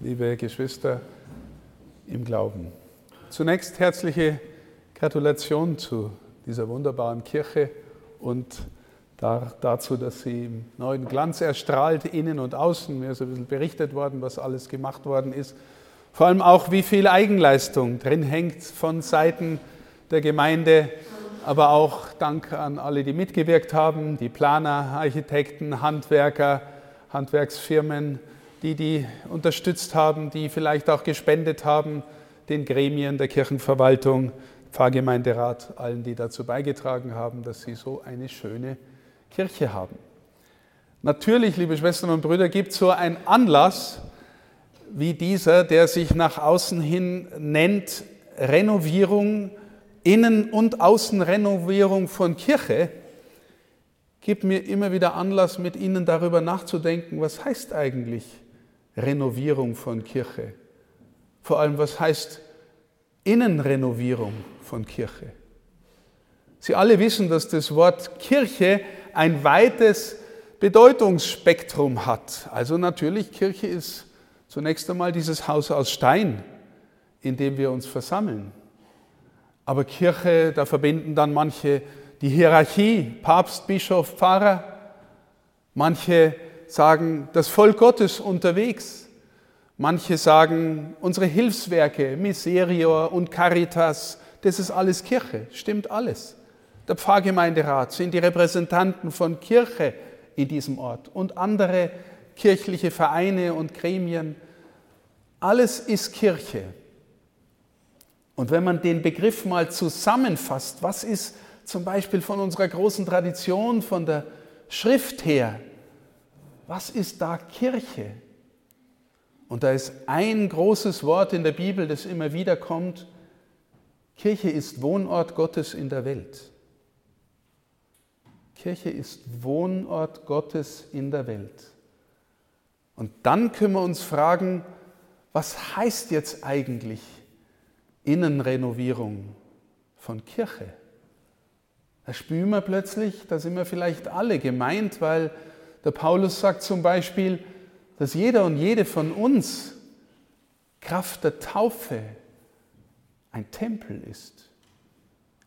liebe Geschwister im Glauben. Zunächst herzliche Gratulation zu dieser wunderbaren Kirche und dazu, dass sie im neuen Glanz erstrahlt, innen und außen. Mir ist ein bisschen berichtet worden, was alles gemacht worden ist. Vor allem auch, wie viel Eigenleistung drin hängt von Seiten der Gemeinde, aber auch Dank an alle, die mitgewirkt haben, die Planer, Architekten, Handwerker, Handwerksfirmen, die die unterstützt haben, die vielleicht auch gespendet haben, den Gremien der Kirchenverwaltung, Pfarrgemeinderat, allen, die dazu beigetragen haben, dass sie so eine schöne Kirche haben. Natürlich, liebe Schwestern und Brüder, gibt es so einen Anlass wie dieser, der sich nach außen hin nennt Renovierung, Innen- und Außenrenovierung von Kirche, gibt mir immer wieder Anlass, mit Ihnen darüber nachzudenken, was heißt eigentlich Renovierung von Kirche? Vor allem, was heißt Innenrenovierung von Kirche? Sie alle wissen, dass das Wort Kirche ein weites Bedeutungsspektrum hat. Also natürlich, Kirche ist zunächst einmal dieses Haus aus Stein, in dem wir uns versammeln. Aber Kirche, da verbinden dann manche die Hierarchie, Papst, Bischof, Pfarrer. Manche sagen das Volk Gottes unterwegs. Manche sagen unsere Hilfswerke, Miserior und Caritas, das ist alles Kirche, stimmt alles. Der Pfarrgemeinderat sind die Repräsentanten von Kirche in diesem Ort und andere kirchliche Vereine und Gremien. Alles ist Kirche. Und wenn man den Begriff mal zusammenfasst, was ist zum Beispiel von unserer großen Tradition, von der Schrift her, was ist da Kirche? Und da ist ein großes Wort in der Bibel, das immer wieder kommt. Kirche ist Wohnort Gottes in der Welt. Kirche ist Wohnort Gottes in der Welt. Und dann können wir uns fragen, was heißt jetzt eigentlich Innenrenovierung von Kirche? Da spüren wir plötzlich, da sind wir vielleicht alle gemeint, weil der Paulus sagt zum Beispiel, dass jeder und jede von uns Kraft der Taufe ein Tempel ist,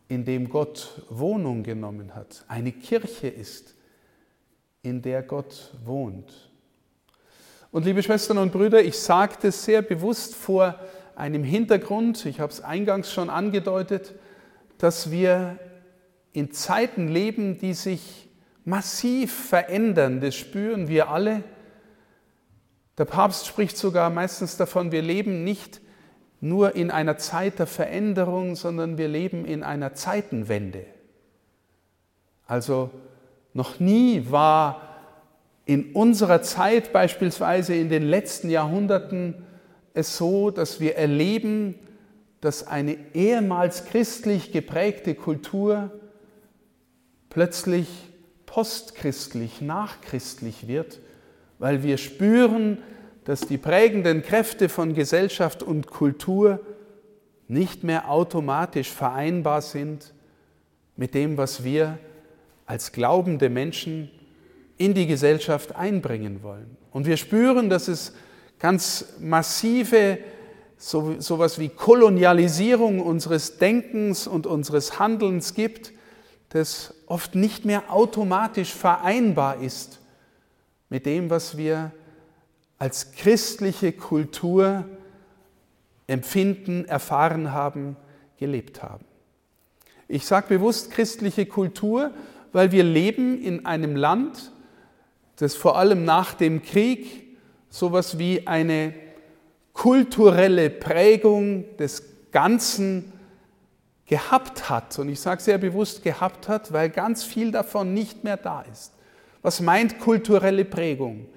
in dem Gott Wohnung genommen hat, eine Kirche ist, in der Gott wohnt. Und liebe Schwestern und Brüder, ich das sehr bewusst vor einem Hintergrund, ich habe es eingangs schon angedeutet, dass wir in Zeiten leben, die sich massiv verändern, das spüren wir alle. Der Papst spricht sogar meistens davon, wir leben nicht nur in einer Zeit der Veränderung, sondern wir leben in einer Zeitenwende. Also noch nie war in unserer Zeit, beispielsweise in den letzten Jahrhunderten, es so, dass wir erleben, dass eine ehemals christlich geprägte Kultur plötzlich postchristlich, nachchristlich wird, weil wir spüren, dass die prägenden Kräfte von Gesellschaft und Kultur nicht mehr automatisch vereinbar sind mit dem, was wir als glaubende Menschen in die Gesellschaft einbringen wollen. Und wir spüren, dass es ganz massive so, sowas wie Kolonialisierung unseres Denkens und unseres Handelns gibt, das oft nicht mehr automatisch vereinbar ist mit dem, was wir als christliche Kultur empfinden, erfahren haben, gelebt haben. Ich sage bewusst christliche Kultur, weil wir leben in einem Land, das vor allem nach dem Krieg sowas wie eine kulturelle Prägung des Ganzen gehabt hat, und ich sage sehr bewusst gehabt hat, weil ganz viel davon nicht mehr da ist. Was meint kulturelle Prägung?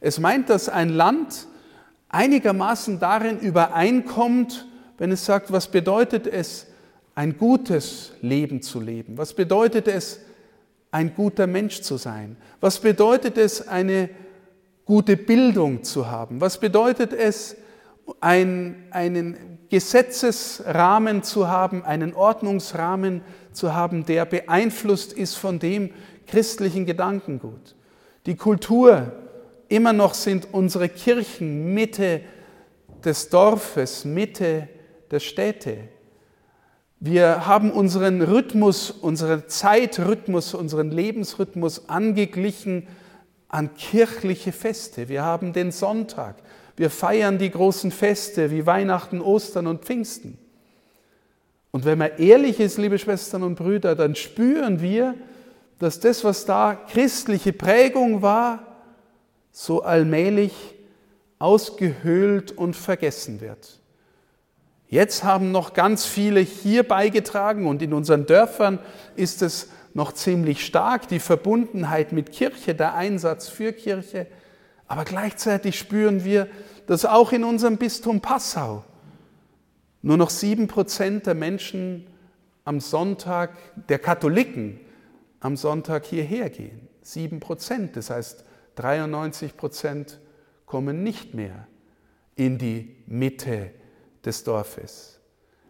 Es meint, dass ein Land einigermaßen darin übereinkommt, wenn es sagt, was bedeutet es, ein gutes Leben zu leben? Was bedeutet es, ein guter Mensch zu sein? Was bedeutet es, eine gute Bildung zu haben? Was bedeutet es, ein, einen Gesetzesrahmen zu haben, einen Ordnungsrahmen zu haben, der beeinflusst ist von dem christlichen Gedankengut. Die Kultur, immer noch sind unsere Kirchen Mitte des Dorfes, Mitte der Städte. Wir haben unseren Rhythmus, unseren Zeitrhythmus, unseren Lebensrhythmus angeglichen an kirchliche Feste. Wir haben den Sonntag. Wir feiern die großen Feste wie Weihnachten, Ostern und Pfingsten. Und wenn man ehrlich ist, liebe Schwestern und Brüder, dann spüren wir, dass das, was da christliche Prägung war, so allmählich ausgehöhlt und vergessen wird. Jetzt haben noch ganz viele hier beigetragen und in unseren Dörfern ist es noch ziemlich stark, die Verbundenheit mit Kirche, der Einsatz für Kirche. Aber gleichzeitig spüren wir, dass auch in unserem Bistum Passau nur noch sieben Prozent der Menschen am Sonntag, der Katholiken, am Sonntag hierher gehen. Sieben Prozent, das heißt 93 Prozent kommen nicht mehr in die Mitte des Dorfes.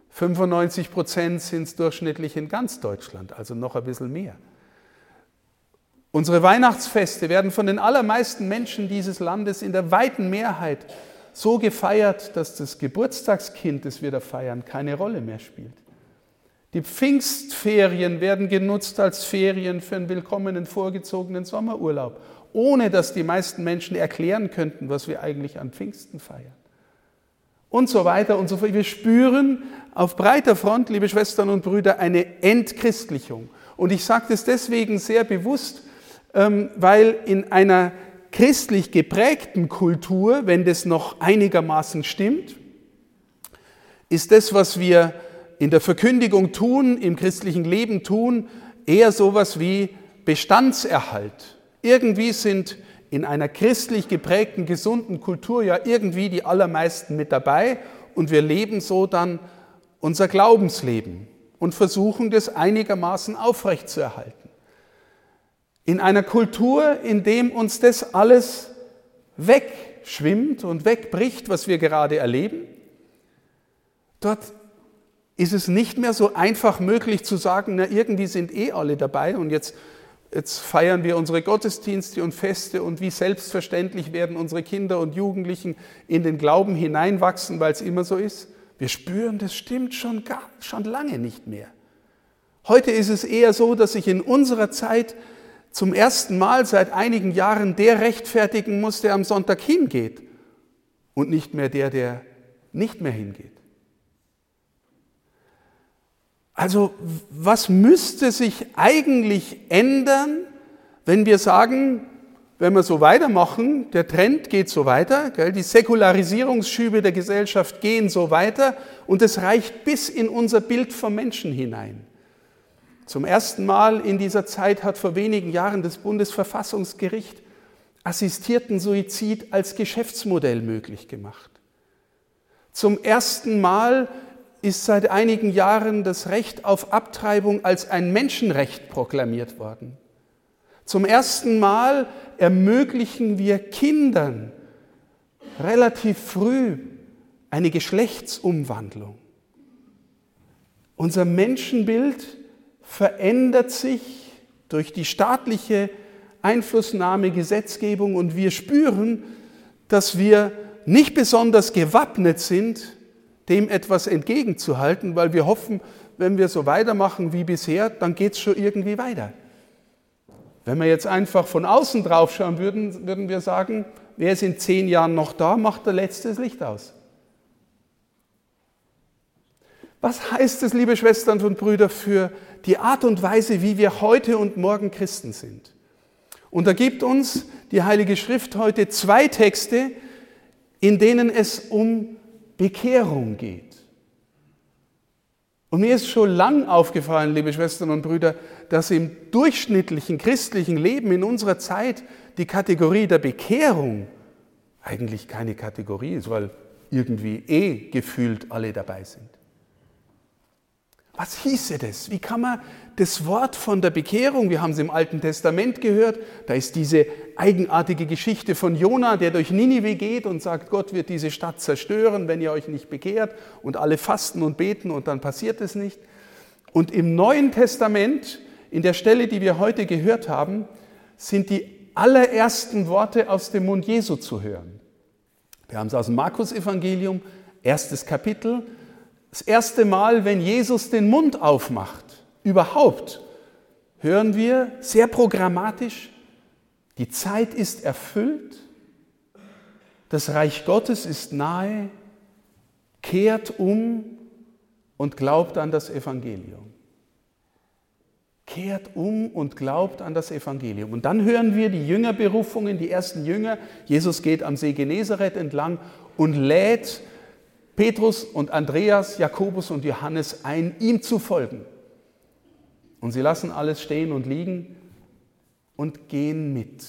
95 Prozent sind es durchschnittlich in ganz Deutschland, also noch ein bisschen mehr. Unsere Weihnachtsfeste werden von den allermeisten Menschen dieses Landes in der weiten Mehrheit so gefeiert, dass das Geburtstagskind, das wir da feiern, keine Rolle mehr spielt. Die Pfingstferien werden genutzt als Ferien für einen willkommenen vorgezogenen Sommerurlaub, ohne dass die meisten Menschen erklären könnten, was wir eigentlich an Pfingsten feiern und so weiter und so fort. Wir spüren auf breiter Front, liebe Schwestern und Brüder, eine Entchristlichung. Und ich sage das deswegen sehr bewusst, weil in einer christlich geprägten Kultur, wenn das noch einigermaßen stimmt, ist das, was wir in der Verkündigung tun, im christlichen Leben tun, eher sowas wie Bestandserhalt. Irgendwie sind in einer christlich geprägten, gesunden Kultur ja irgendwie die allermeisten mit dabei und wir leben so dann unser Glaubensleben und versuchen das einigermaßen aufrechtzuerhalten. In einer Kultur, in dem uns das alles wegschwimmt und wegbricht, was wir gerade erleben, dort ist es nicht mehr so einfach möglich zu sagen, na irgendwie sind eh alle dabei und jetzt Jetzt feiern wir unsere Gottesdienste und Feste und wie selbstverständlich werden unsere Kinder und Jugendlichen in den Glauben hineinwachsen, weil es immer so ist. Wir spüren, das stimmt schon, gar, schon lange nicht mehr. Heute ist es eher so, dass sich in unserer Zeit zum ersten Mal seit einigen Jahren der rechtfertigen muss, der am Sonntag hingeht und nicht mehr der, der nicht mehr hingeht. Also was müsste sich eigentlich ändern, wenn wir sagen, wenn wir so weitermachen, der Trend geht so weiter, gell, die Säkularisierungsschübe der Gesellschaft gehen so weiter und es reicht bis in unser Bild vom Menschen hinein. Zum ersten Mal in dieser Zeit hat vor wenigen Jahren das Bundesverfassungsgericht assistierten Suizid als Geschäftsmodell möglich gemacht. Zum ersten Mal ist seit einigen Jahren das Recht auf Abtreibung als ein Menschenrecht proklamiert worden. Zum ersten Mal ermöglichen wir Kindern relativ früh eine Geschlechtsumwandlung. Unser Menschenbild verändert sich durch die staatliche Einflussnahme, Gesetzgebung und wir spüren, dass wir nicht besonders gewappnet sind, dem etwas entgegenzuhalten, weil wir hoffen, wenn wir so weitermachen wie bisher, dann geht es schon irgendwie weiter. Wenn wir jetzt einfach von außen drauf schauen würden, würden wir sagen, wer ist in zehn Jahren noch da, macht der letzte das Licht aus. Was heißt es, liebe Schwestern und Brüder, für die Art und Weise, wie wir heute und morgen Christen sind? Und da gibt uns die Heilige Schrift heute zwei Texte, in denen es um Bekehrung geht. Und mir ist schon lang aufgefallen, liebe Schwestern und Brüder, dass im durchschnittlichen christlichen Leben in unserer Zeit die Kategorie der Bekehrung eigentlich keine Kategorie ist, weil irgendwie eh gefühlt alle dabei sind. Was hieße das? Wie kann man das Wort von der Bekehrung, wir haben es im Alten Testament gehört, da ist diese eigenartige Geschichte von Jona, der durch Ninive geht und sagt, Gott wird diese Stadt zerstören, wenn ihr euch nicht bekehrt und alle fasten und beten und dann passiert es nicht. Und im Neuen Testament, in der Stelle, die wir heute gehört haben, sind die allerersten Worte aus dem Mund Jesu zu hören. Wir haben es aus dem Markus-Evangelium, erstes Kapitel. Das erste Mal, wenn Jesus den Mund aufmacht, überhaupt, hören wir sehr programmatisch, die Zeit ist erfüllt, das Reich Gottes ist nahe, kehrt um und glaubt an das Evangelium. Kehrt um und glaubt an das Evangelium. Und dann hören wir die Jüngerberufungen, die ersten Jünger. Jesus geht am See Genezareth entlang und lädt Petrus und Andreas, Jakobus und Johannes ein, ihm zu folgen. Und sie lassen alles stehen und liegen und gehen mit.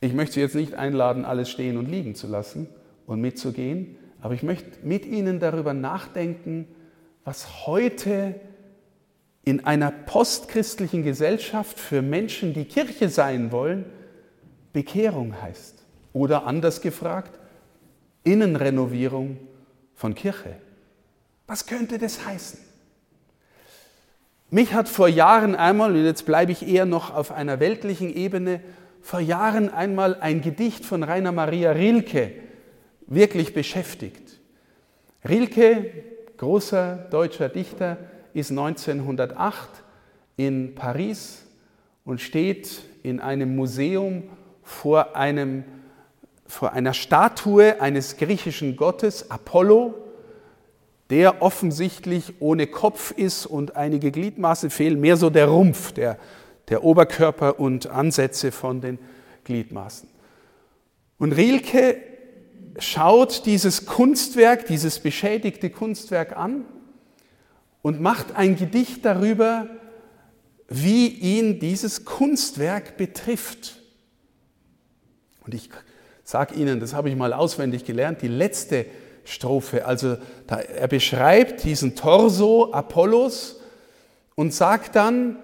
Ich möchte Sie jetzt nicht einladen, alles stehen und liegen zu lassen und mitzugehen, aber ich möchte mit Ihnen darüber nachdenken, was heute in einer postchristlichen Gesellschaft für Menschen, die Kirche sein wollen, Bekehrung heißt. Oder anders gefragt, Innenrenovierung von Kirche. Was könnte das heißen? Mich hat vor Jahren einmal, und jetzt bleibe ich eher noch auf einer weltlichen Ebene, vor Jahren einmal ein Gedicht von Rainer Maria Rilke wirklich beschäftigt. Rilke, großer deutscher Dichter, ist 1908 in Paris und steht in einem Museum vor, einem, vor einer Statue eines griechischen Gottes, Apollo, der offensichtlich ohne Kopf ist und einige Gliedmaße fehlen, mehr so der Rumpf, der, der Oberkörper und Ansätze von den Gliedmaßen. Und Rilke schaut dieses Kunstwerk, dieses beschädigte Kunstwerk an und macht ein Gedicht darüber, wie ihn dieses Kunstwerk betrifft. Und ich sage Ihnen, das habe ich mal auswendig gelernt, die letzte Strophe, also da, er beschreibt diesen Torso Apollos und sagt dann,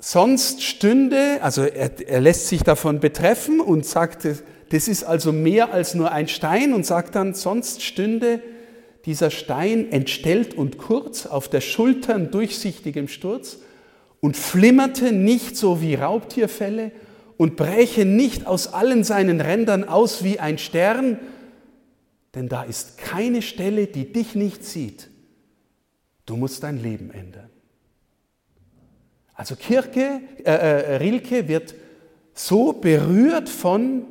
sonst stünde, also er, er lässt sich davon betreffen und sagt, das ist also mehr als nur ein Stein und sagt dann, sonst stünde dieser Stein entstellt und kurz auf der Schultern durchsichtigem Sturz und flimmerte nicht so wie Raubtierfälle und bräche nicht aus allen seinen Rändern aus wie ein Stern, denn da ist keine Stelle, die dich nicht sieht. Du musst dein Leben ändern. Also Kirke, äh, äh, Rilke wird so berührt von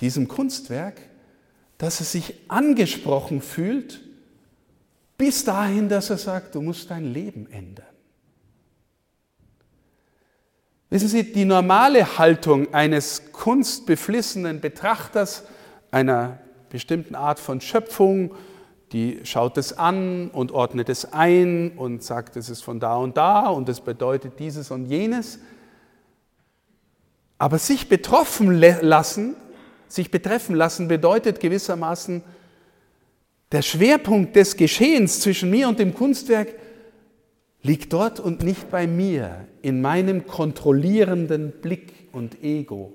diesem Kunstwerk, dass er sich angesprochen fühlt, bis dahin, dass er sagt, du musst dein Leben ändern. Wissen Sie, die normale Haltung eines kunstbeflissenen Betrachters einer bestimmten Art von Schöpfung, die schaut es an und ordnet es ein und sagt, es ist von da und da und es bedeutet dieses und jenes. Aber sich betroffen lassen sich betreffen lassen bedeutet gewissermaßen, der Schwerpunkt des Geschehens zwischen mir und dem Kunstwerk liegt dort und nicht bei mir, in meinem kontrollierenden Blick und Ego.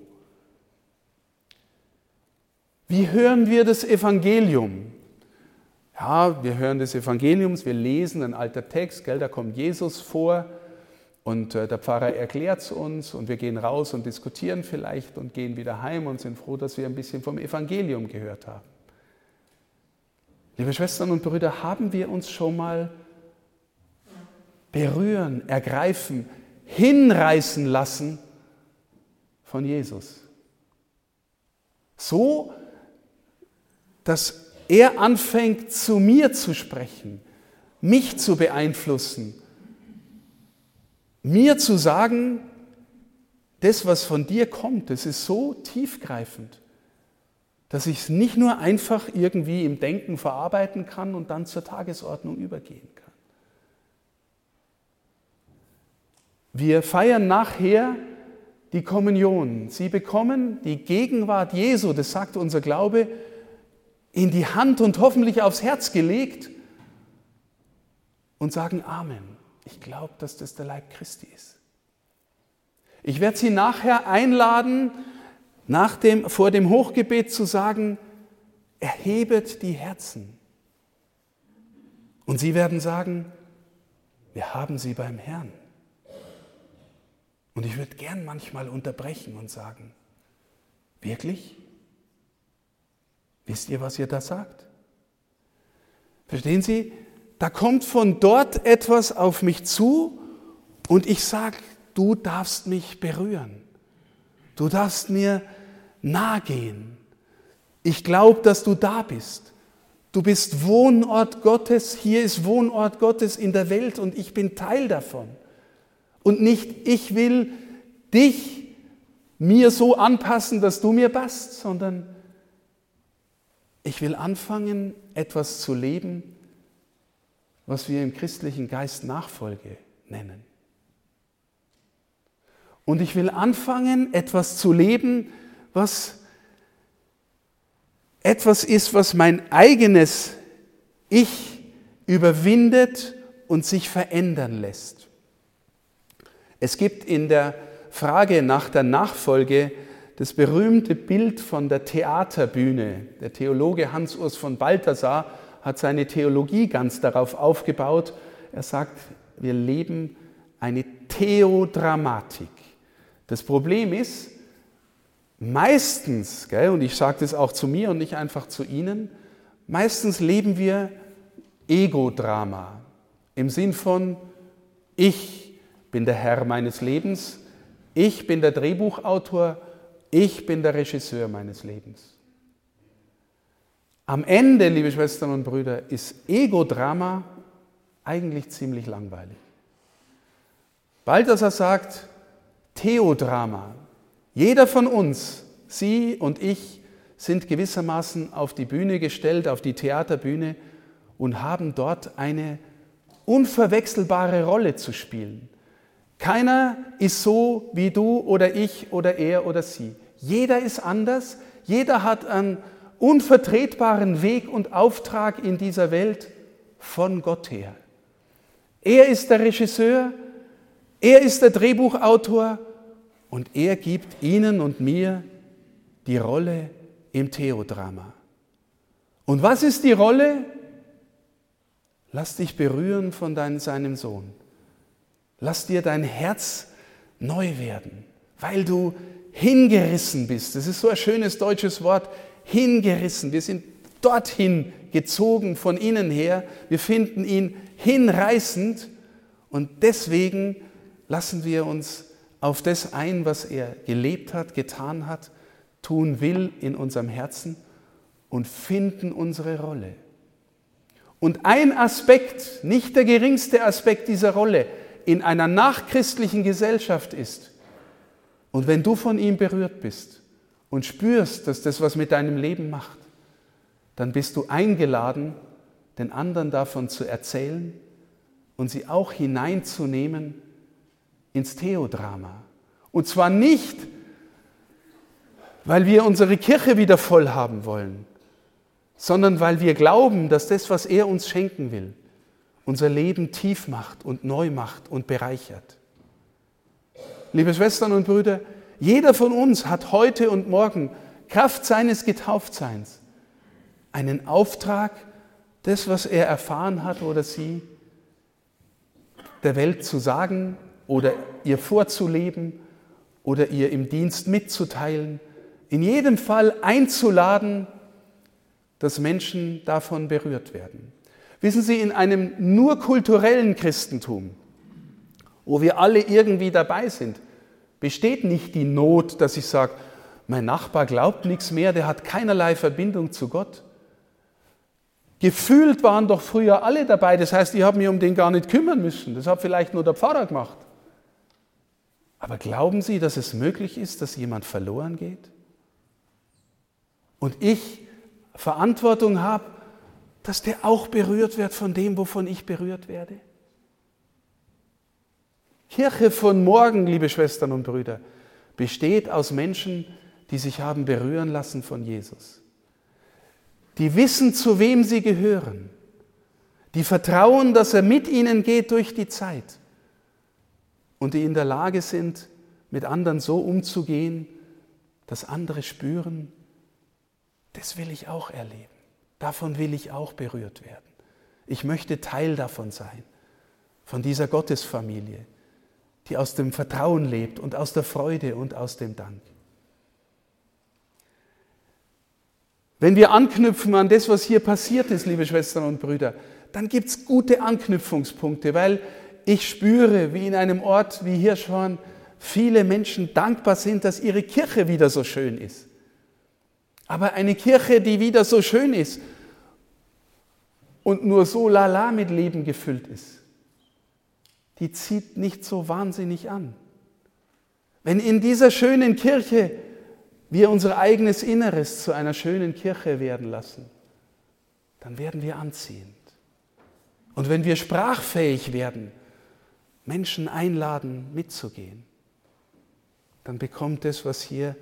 Wie hören wir das Evangelium? Ja, wir hören des Evangeliums, wir lesen ein alter Text, gell, da kommt Jesus vor und äh, der Pfarrer erklärt es uns und wir gehen raus und diskutieren vielleicht und gehen wieder heim und sind froh, dass wir ein bisschen vom Evangelium gehört haben. Liebe Schwestern und Brüder, haben wir uns schon mal berühren, ergreifen, hinreißen lassen von Jesus? So, dass er anfängt zu mir zu sprechen, mich zu beeinflussen mir zu sagen, das, was von dir kommt, das ist so tiefgreifend, dass ich es nicht nur einfach irgendwie im Denken verarbeiten kann und dann zur Tagesordnung übergehen kann. Wir feiern nachher die Kommunion. Sie bekommen die Gegenwart Jesu, das sagt unser Glaube, in die Hand und hoffentlich aufs Herz gelegt und sagen Amen. Ich glaube, dass das der Leib Christi ist. Ich werde Sie nachher einladen, nach dem, vor dem Hochgebet zu sagen, erhebet die Herzen. Und Sie werden sagen, wir haben sie beim Herrn. Und ich würde gern manchmal unterbrechen und sagen, Wirklich? Wisst ihr, was ihr da sagt? Verstehen Sie? Da kommt von dort etwas auf mich zu und ich sage, du darfst mich berühren. Du darfst mir nahe gehen. Ich glaube, dass du da bist. Du bist Wohnort Gottes, hier ist Wohnort Gottes in der Welt und ich bin Teil davon. Und nicht ich will dich mir so anpassen, dass du mir passt, sondern ich will anfangen, etwas zu leben, was wir im christlichen Geist Nachfolge nennen. Und ich will anfangen, etwas zu leben, was etwas ist, was mein eigenes Ich überwindet und sich verändern lässt. Es gibt in der Frage nach der Nachfolge das berühmte Bild von der Theaterbühne. Der Theologe Hans-Urs von Balthasar hat seine Theologie ganz darauf aufgebaut. Er sagt, wir leben eine Theodramatik. Das Problem ist, meistens, gell, und ich sage das auch zu mir und nicht einfach zu Ihnen, meistens leben wir Ego-Drama im Sinn von, ich bin der Herr meines Lebens, ich bin der Drehbuchautor, ich bin der Regisseur meines Lebens. Am Ende, liebe Schwestern und Brüder, ist Ego-Drama eigentlich ziemlich langweilig. Balthasar sagt, Theodrama. Jeder von uns, Sie und ich, sind gewissermaßen auf die Bühne gestellt, auf die Theaterbühne und haben dort eine unverwechselbare Rolle zu spielen. Keiner ist so wie du oder ich oder er oder sie. Jeder ist anders, jeder hat einen unvertretbaren Weg und Auftrag in dieser Welt von Gott her. Er ist der Regisseur, er ist der Drehbuchautor und er gibt Ihnen und mir die Rolle im Theodrama. Und was ist die Rolle? Lass dich berühren von dein, seinem Sohn. Lass dir dein Herz neu werden, weil du hingerissen bist. Das ist so ein schönes deutsches Wort, hingerissen. Wir sind dorthin gezogen von innen her. Wir finden ihn hinreißend und deswegen lassen wir uns auf das ein, was er gelebt hat, getan hat, tun will in unserem Herzen und finden unsere Rolle. Und ein Aspekt, nicht der geringste Aspekt dieser Rolle in einer nachchristlichen Gesellschaft ist, und wenn du von ihm berührt bist und spürst, dass das was mit deinem Leben macht, dann bist du eingeladen, den anderen davon zu erzählen und sie auch hineinzunehmen ins Theodrama. Und zwar nicht, weil wir unsere Kirche wieder voll haben wollen, sondern weil wir glauben, dass das, was er uns schenken will, unser Leben tief macht und neu macht und bereichert. Liebe Schwestern und Brüder, jeder von uns hat heute und morgen Kraft seines Getauftseins einen Auftrag, das, was er erfahren hat oder sie, der Welt zu sagen oder ihr vorzuleben oder ihr im Dienst mitzuteilen, in jedem Fall einzuladen, dass Menschen davon berührt werden. Wissen Sie, in einem nur kulturellen Christentum, wo wir alle irgendwie dabei sind, besteht nicht die Not, dass ich sage, mein Nachbar glaubt nichts mehr, der hat keinerlei Verbindung zu Gott. Gefühlt waren doch früher alle dabei, das heißt, ich habe mich um den gar nicht kümmern müssen. Das hat vielleicht nur der Pfarrer gemacht. Aber glauben Sie, dass es möglich ist, dass jemand verloren geht? Und ich Verantwortung habe, dass der auch berührt wird von dem, wovon ich berührt werde? Kirche von morgen, liebe Schwestern und Brüder, besteht aus Menschen, die sich haben berühren lassen von Jesus. Die wissen, zu wem sie gehören. Die vertrauen, dass er mit ihnen geht durch die Zeit und die in der Lage sind, mit anderen so umzugehen, dass andere spüren, das will ich auch erleben. Davon will ich auch berührt werden. Ich möchte Teil davon sein, von dieser Gottesfamilie, die aus dem Vertrauen lebt und aus der Freude und aus dem Dank. Wenn wir anknüpfen an das, was hier passiert ist, liebe Schwestern und Brüder, dann gibt es gute Anknüpfungspunkte, weil ich spüre, wie in einem Ort wie Hirschhorn viele Menschen dankbar sind, dass ihre Kirche wieder so schön ist. Aber eine Kirche, die wieder so schön ist und nur so lala mit Leben gefüllt ist, die zieht nicht so wahnsinnig an. Wenn in dieser schönen Kirche wir unser eigenes Inneres zu einer schönen Kirche werden lassen, dann werden wir anziehend. Und wenn wir sprachfähig werden, Menschen einladen, mitzugehen, dann bekommt das, was hier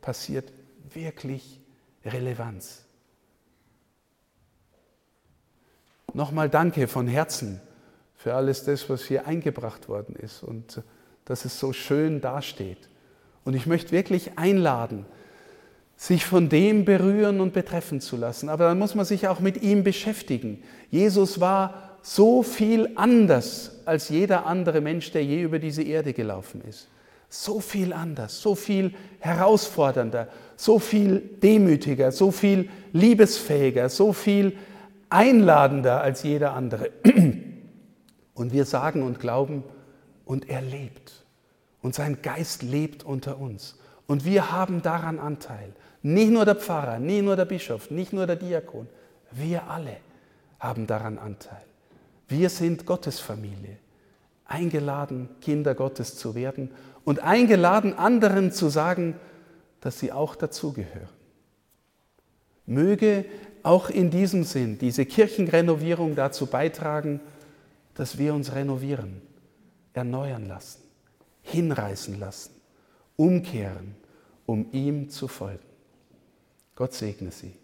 passiert, wirklich Relevanz. Nochmal danke von Herzen für alles das, was hier eingebracht worden ist und dass es so schön dasteht. Und ich möchte wirklich einladen, sich von dem berühren und betreffen zu lassen. Aber dann muss man sich auch mit ihm beschäftigen. Jesus war so viel anders als jeder andere Mensch, der je über diese Erde gelaufen ist. So viel anders, so viel herausfordernder, so viel demütiger, so viel liebesfähiger, so viel einladender als jeder andere. Und wir sagen und glauben, und er lebt. Und sein Geist lebt unter uns. Und wir haben daran Anteil. Nicht nur der Pfarrer, nicht nur der Bischof, nicht nur der Diakon. Wir alle haben daran Anteil. Wir sind Gottes Familie, eingeladen, Kinder Gottes zu werden und eingeladen, anderen zu sagen, dass sie auch dazugehören. Möge auch in diesem Sinn diese Kirchenrenovierung dazu beitragen, dass wir uns renovieren, erneuern lassen, hinreißen lassen, umkehren, um ihm zu folgen. Gott segne Sie.